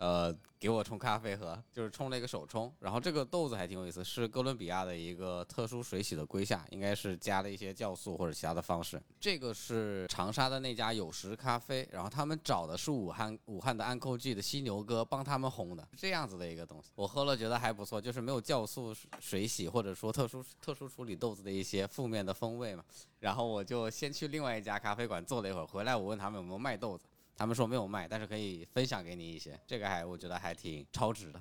Speaker 3: 呃，给我冲咖啡喝，就是冲了一个手冲，然后这个豆子还挺有意思，是哥伦比亚的一个特殊水洗的龟下，应该是加了一些酵素或者其他的方式。这个是长沙的那家有时咖啡，然后他们找的是武汉武汉的安扣记的犀牛哥帮他们烘的，这样子的一个东西，我喝了觉得还不错，就是没有酵素水洗或者说特殊特殊处理豆子的一些负面的风味嘛。然后我就先去另外一家咖啡馆坐了一会儿，回来我问他们有没有卖豆子，他们说没有卖，但是可以分享给你一些，这个还我觉得还挺超值的。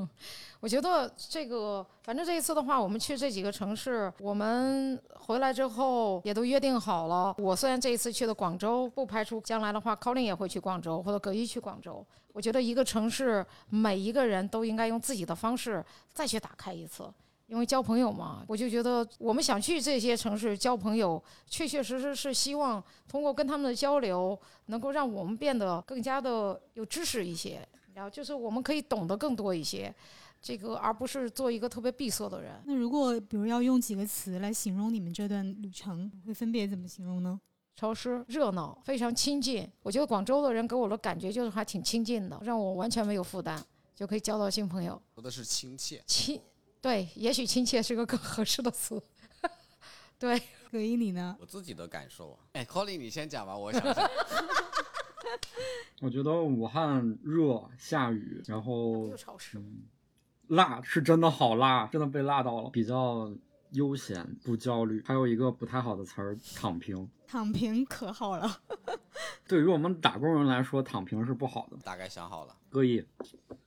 Speaker 2: 我觉得这个，反正这一次的话，我们去这几个城市，我们回来之后也都约定好了。我虽然这一次去的广州，不排除将来的话，Colin 也会去广州，或者葛一去广州。我觉得一个城市，每一个人都应该用自己的方式再去打开一次。因为交朋友嘛，我就觉得我们想去这些城市交朋友，确确实实是希望通过跟他们的交流，能够让我们变得更加的有知识一些，然后就是我们可以懂得更多一些。这个而不是做一个特别闭塞的人。
Speaker 1: 那如果比如要用几个词来形容你们这段旅程，会分别怎么形容呢？
Speaker 2: 潮湿、热闹，非常亲近。我觉得广州的人给我的感觉就是还挺亲近的，让我完全没有负担，就可以交到新朋友。
Speaker 3: 说的是亲切，
Speaker 2: 亲，对，也许亲切是个更合适的词。对，
Speaker 1: 葛一你呢？
Speaker 3: 我自己的感受啊。哎，Colin 你先讲吧，我想想。
Speaker 4: 我觉得武汉热下雨，然后
Speaker 2: 又潮湿。
Speaker 4: 嗯，辣是真的好辣，真的被辣到了，比较悠闲不焦虑。还有一个不太好的词儿，躺平。
Speaker 1: 躺平可好了。
Speaker 4: 对于我们打工人来说，躺平是不好的。
Speaker 3: 大概想好了。
Speaker 4: 各意，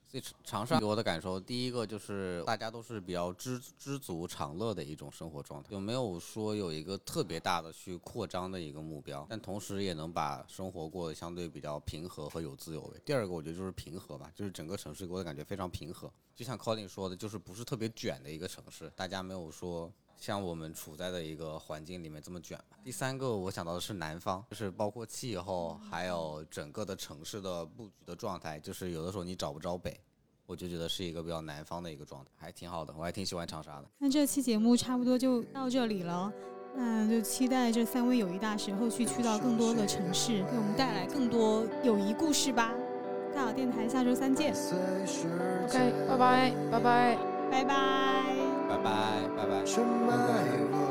Speaker 3: 所以长沙给我的感受，第一个就是大家都是比较知知足常乐的一种生活状态，有没有说有一个特别大的去扩张的一个目标，但同时也能把生活过得相对比较平和和有滋有味。第二个我觉得就是平和吧，就是整个城市给我的感觉非常平和，就像 Colin 说的，就是不是特别卷的一个城市，大家没有说。像我们处在的一个环境里面这么卷吧。第三个我想到的是南方，就是包括气候，还有整个的城市的布局的状态，就是有的时候你找不着北，我就觉得是一个比较南方的一个状态，还挺好的，我还挺喜欢长沙的。
Speaker 1: 那这期节目差不多就到这里了，那就期待这三位友谊大使后续去到更多的城市，给我们带来更多友谊故事吧。大好电台下周三见
Speaker 2: ，OK，拜拜，拜拜。
Speaker 1: 拜拜。
Speaker 3: 拜拜，拜拜。